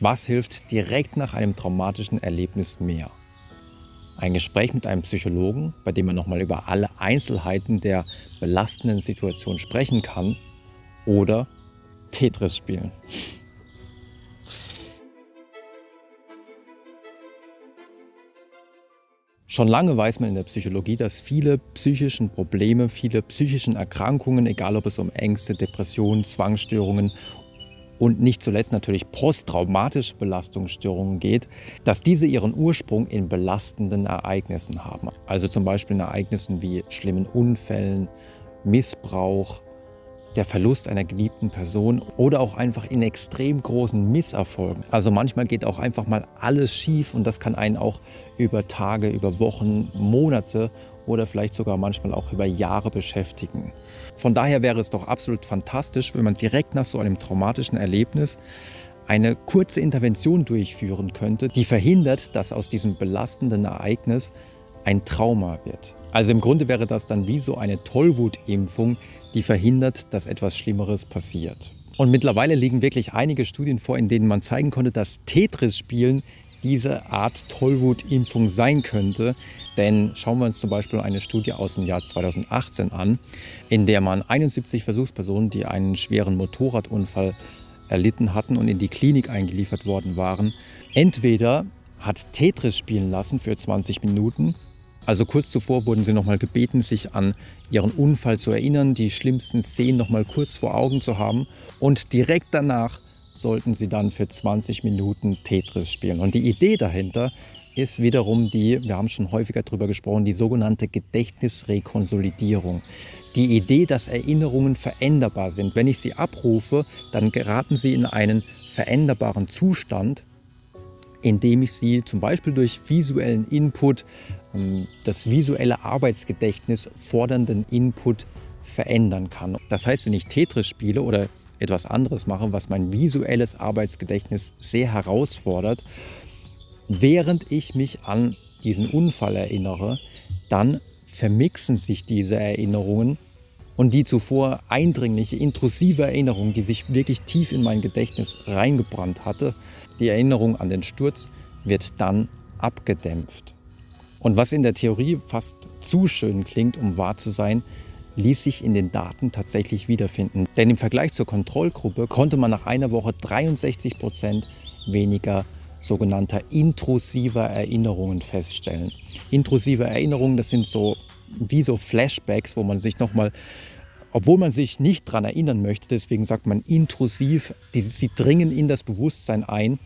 Was hilft direkt nach einem traumatischen Erlebnis mehr? Ein Gespräch mit einem Psychologen, bei dem man nochmal über alle Einzelheiten der belastenden Situation sprechen kann, oder Tetris spielen. Schon lange weiß man in der Psychologie, dass viele psychischen Probleme, viele psychischen Erkrankungen, egal ob es um Ängste, Depressionen, Zwangsstörungen und nicht zuletzt natürlich posttraumatische Belastungsstörungen geht, dass diese ihren Ursprung in belastenden Ereignissen haben. Also zum Beispiel in Ereignissen wie schlimmen Unfällen, Missbrauch, der Verlust einer geliebten Person oder auch einfach in extrem großen Misserfolgen. Also manchmal geht auch einfach mal alles schief und das kann einen auch über Tage, über Wochen, Monate oder vielleicht sogar manchmal auch über Jahre beschäftigen. Von daher wäre es doch absolut fantastisch, wenn man direkt nach so einem traumatischen Erlebnis eine kurze Intervention durchführen könnte, die verhindert, dass aus diesem belastenden Ereignis ein Trauma wird. Also im Grunde wäre das dann wie so eine Tollwutimpfung, die verhindert, dass etwas Schlimmeres passiert. Und mittlerweile liegen wirklich einige Studien vor, in denen man zeigen konnte, dass Tetris-Spielen diese Art Tollwutimpfung sein könnte. Denn schauen wir uns zum Beispiel eine Studie aus dem Jahr 2018 an, in der man 71 Versuchspersonen, die einen schweren Motorradunfall erlitten hatten und in die Klinik eingeliefert worden waren, entweder hat Tetris spielen lassen für 20 Minuten also kurz zuvor wurden sie nochmal gebeten, sich an ihren Unfall zu erinnern, die schlimmsten Szenen nochmal kurz vor Augen zu haben. Und direkt danach sollten sie dann für 20 Minuten Tetris spielen. Und die Idee dahinter ist wiederum die, wir haben schon häufiger darüber gesprochen, die sogenannte Gedächtnisrekonsolidierung. Die Idee, dass Erinnerungen veränderbar sind. Wenn ich sie abrufe, dann geraten sie in einen veränderbaren Zustand, indem ich sie zum Beispiel durch visuellen Input, das visuelle Arbeitsgedächtnis fordernden Input verändern kann. Das heißt, wenn ich Tetris spiele oder etwas anderes mache, was mein visuelles Arbeitsgedächtnis sehr herausfordert, während ich mich an diesen Unfall erinnere, dann vermixen sich diese Erinnerungen und die zuvor eindringliche, intrusive Erinnerung, die sich wirklich tief in mein Gedächtnis reingebrannt hatte, die Erinnerung an den Sturz, wird dann abgedämpft. Und was in der Theorie fast zu schön klingt, um wahr zu sein, ließ sich in den Daten tatsächlich wiederfinden. Denn im Vergleich zur Kontrollgruppe konnte man nach einer Woche 63 Prozent weniger sogenannter intrusiver Erinnerungen feststellen. Intrusive Erinnerungen, das sind so wie so Flashbacks, wo man sich nochmal, obwohl man sich nicht daran erinnern möchte, deswegen sagt man intrusiv, die, sie dringen in das Bewusstsein ein.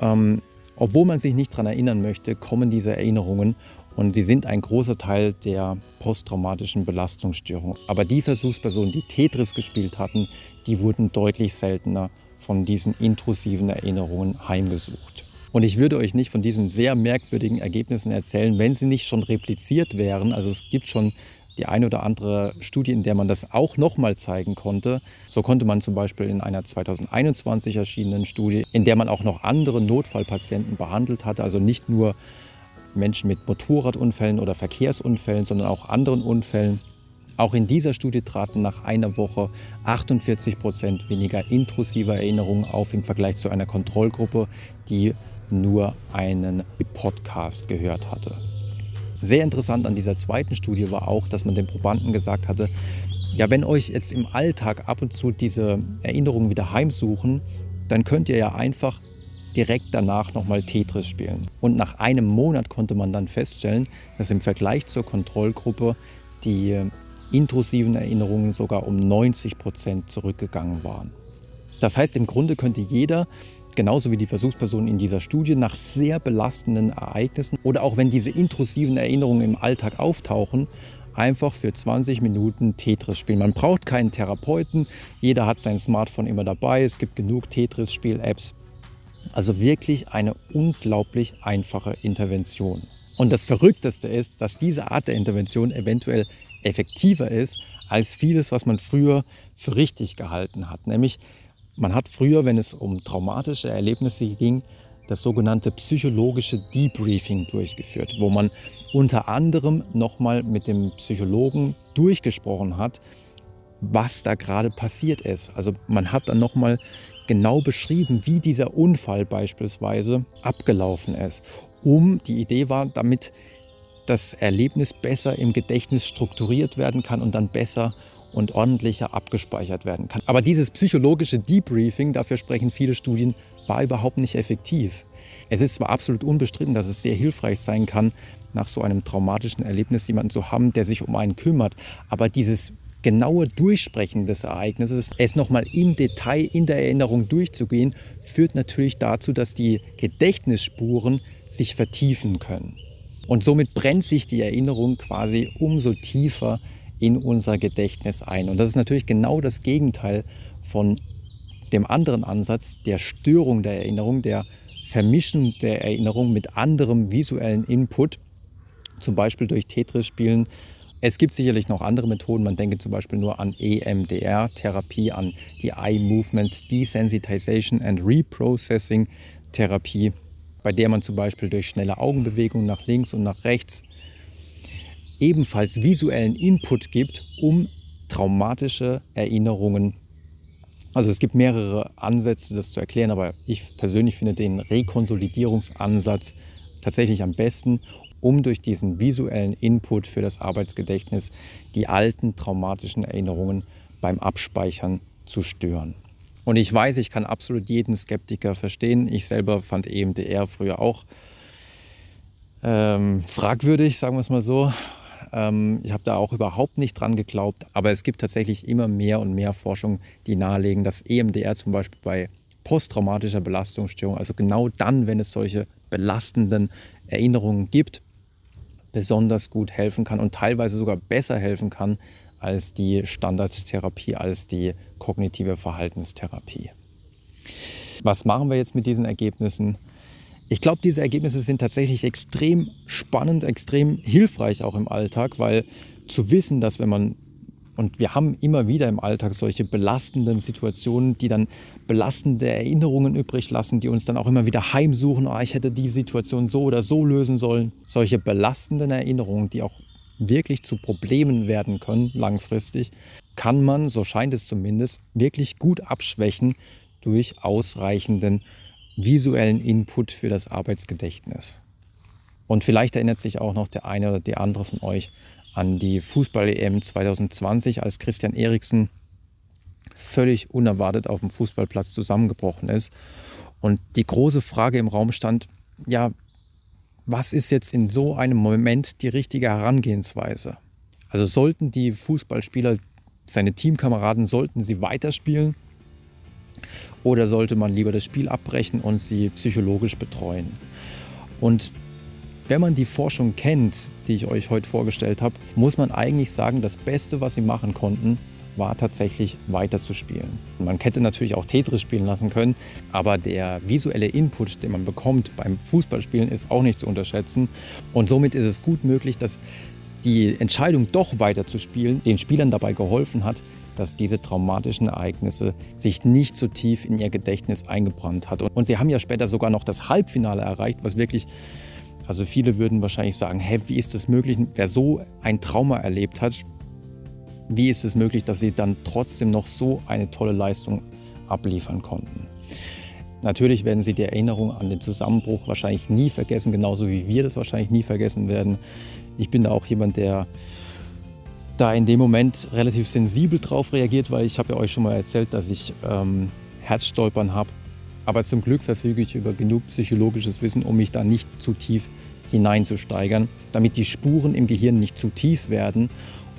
Ähm, obwohl man sich nicht daran erinnern möchte, kommen diese Erinnerungen und sie sind ein großer Teil der posttraumatischen Belastungsstörung. Aber die Versuchspersonen, die Tetris gespielt hatten, die wurden deutlich seltener von diesen intrusiven Erinnerungen heimgesucht. Und ich würde euch nicht von diesen sehr merkwürdigen Ergebnissen erzählen, wenn sie nicht schon repliziert wären. Also es gibt schon die eine oder andere Studie, in der man das auch nochmal zeigen konnte. So konnte man zum Beispiel in einer 2021 erschienenen Studie, in der man auch noch andere Notfallpatienten behandelt hatte, also nicht nur Menschen mit Motorradunfällen oder Verkehrsunfällen, sondern auch anderen Unfällen. Auch in dieser Studie traten nach einer Woche 48 Prozent weniger intrusive Erinnerungen auf im Vergleich zu einer Kontrollgruppe, die nur einen Podcast gehört hatte. Sehr interessant an dieser zweiten Studie war auch, dass man den Probanden gesagt hatte, ja, wenn euch jetzt im Alltag ab und zu diese Erinnerungen wieder heimsuchen, dann könnt ihr ja einfach direkt danach nochmal Tetris spielen. Und nach einem Monat konnte man dann feststellen, dass im Vergleich zur Kontrollgruppe die intrusiven Erinnerungen sogar um 90 Prozent zurückgegangen waren. Das heißt, im Grunde könnte jeder genauso wie die Versuchspersonen in dieser Studie, nach sehr belastenden Ereignissen oder auch wenn diese intrusiven Erinnerungen im Alltag auftauchen, einfach für 20 Minuten Tetris spielen. Man braucht keinen Therapeuten, jeder hat sein Smartphone immer dabei, es gibt genug Tetris-Spiel-Apps. Also wirklich eine unglaublich einfache Intervention. Und das Verrückteste ist, dass diese Art der Intervention eventuell effektiver ist als vieles, was man früher für richtig gehalten hat. Nämlich man hat früher, wenn es um traumatische Erlebnisse ging, das sogenannte psychologische Debriefing durchgeführt, wo man unter anderem nochmal mit dem Psychologen durchgesprochen hat, was da gerade passiert ist. Also man hat dann nochmal genau beschrieben, wie dieser Unfall beispielsweise abgelaufen ist. Um, die Idee war, damit das Erlebnis besser im Gedächtnis strukturiert werden kann und dann besser und ordentlicher abgespeichert werden kann. Aber dieses psychologische Debriefing, dafür sprechen viele Studien, war überhaupt nicht effektiv. Es ist zwar absolut unbestritten, dass es sehr hilfreich sein kann, nach so einem traumatischen Erlebnis jemanden zu haben, der sich um einen kümmert, aber dieses genaue Durchsprechen des Ereignisses, es nochmal im Detail in der Erinnerung durchzugehen, führt natürlich dazu, dass die Gedächtnisspuren sich vertiefen können. Und somit brennt sich die Erinnerung quasi umso tiefer in unser Gedächtnis ein. Und das ist natürlich genau das Gegenteil von dem anderen Ansatz der Störung der Erinnerung, der Vermischung der Erinnerung mit anderem visuellen Input, zum Beispiel durch Tetris-Spielen. Es gibt sicherlich noch andere Methoden. Man denke zum Beispiel nur an EMDR-Therapie, an die Eye Movement Desensitization and Reprocessing Therapie, bei der man zum Beispiel durch schnelle Augenbewegungen nach links und nach rechts ebenfalls visuellen Input gibt, um traumatische Erinnerungen also es gibt mehrere Ansätze, das zu erklären, aber ich persönlich finde den Rekonsolidierungsansatz tatsächlich am besten, um durch diesen visuellen Input für das Arbeitsgedächtnis die alten traumatischen Erinnerungen beim Abspeichern zu stören. Und ich weiß, ich kann absolut jeden Skeptiker verstehen. Ich selber fand EMDR früher auch ähm, fragwürdig, sagen wir es mal so. Ähm, ich habe da auch überhaupt nicht dran geglaubt, aber es gibt tatsächlich immer mehr und mehr Forschung, die nahelegen, dass EMDR zum Beispiel bei posttraumatischer Belastungsstörung, also genau dann, wenn es solche belastenden Erinnerungen gibt, besonders gut helfen kann und teilweise sogar besser helfen kann als die Standardtherapie, als die kognitive Verhaltenstherapie. Was machen wir jetzt mit diesen Ergebnissen? Ich glaube, diese Ergebnisse sind tatsächlich extrem spannend, extrem hilfreich auch im Alltag, weil zu wissen, dass wenn man und wir haben immer wieder im Alltag solche belastenden Situationen, die dann belastende Erinnerungen übrig lassen, die uns dann auch immer wieder heimsuchen, oh, ich hätte die Situation so oder so lösen sollen. Solche belastenden Erinnerungen, die auch wirklich zu Problemen werden können langfristig, kann man, so scheint es zumindest, wirklich gut abschwächen durch ausreichenden visuellen Input für das Arbeitsgedächtnis. Und vielleicht erinnert sich auch noch der eine oder die andere von euch an die Fußball-EM 2020, als Christian Eriksen völlig unerwartet auf dem Fußballplatz zusammengebrochen ist. Und die große Frage im Raum stand, ja, was ist jetzt in so einem Moment die richtige Herangehensweise? Also sollten die Fußballspieler, seine Teamkameraden, sollten sie weiterspielen oder sollte man lieber das Spiel abbrechen und sie psychologisch betreuen? Und wenn man die Forschung kennt, die ich euch heute vorgestellt habe, muss man eigentlich sagen, das Beste, was sie machen konnten, war tatsächlich weiterzuspielen. Man hätte natürlich auch Tetris spielen lassen können, aber der visuelle Input, den man bekommt beim Fußballspielen, ist auch nicht zu unterschätzen. Und somit ist es gut möglich, dass die Entscheidung, doch weiterzuspielen, den Spielern dabei geholfen hat, dass diese traumatischen Ereignisse sich nicht so tief in ihr Gedächtnis eingebrannt hat. Und sie haben ja später sogar noch das Halbfinale erreicht, was wirklich, also viele würden wahrscheinlich sagen, hä, wie ist das möglich, wer so ein Trauma erlebt hat, wie ist es möglich, dass sie dann trotzdem noch so eine tolle Leistung abliefern konnten. Natürlich werden sie die Erinnerung an den Zusammenbruch wahrscheinlich nie vergessen, genauso wie wir das wahrscheinlich nie vergessen werden. Ich bin da auch jemand, der da in dem Moment relativ sensibel drauf reagiert, weil ich habe ja euch schon mal erzählt, dass ich ähm, Herzstolpern habe. Aber zum Glück verfüge ich über genug psychologisches Wissen, um mich da nicht zu tief hineinzusteigern, damit die Spuren im Gehirn nicht zu tief werden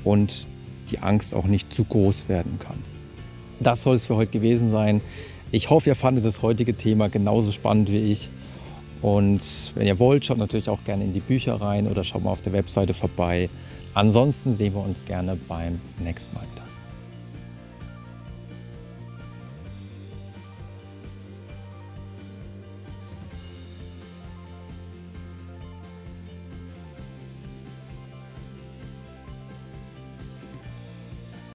und die Angst auch nicht zu groß werden kann. Das soll es für heute gewesen sein. Ich hoffe, ihr fandet das heutige Thema genauso spannend wie ich. Und wenn ihr wollt, schaut natürlich auch gerne in die Bücher rein oder schaut mal auf der Webseite vorbei. Ansonsten sehen wir uns gerne beim nächsten Mal.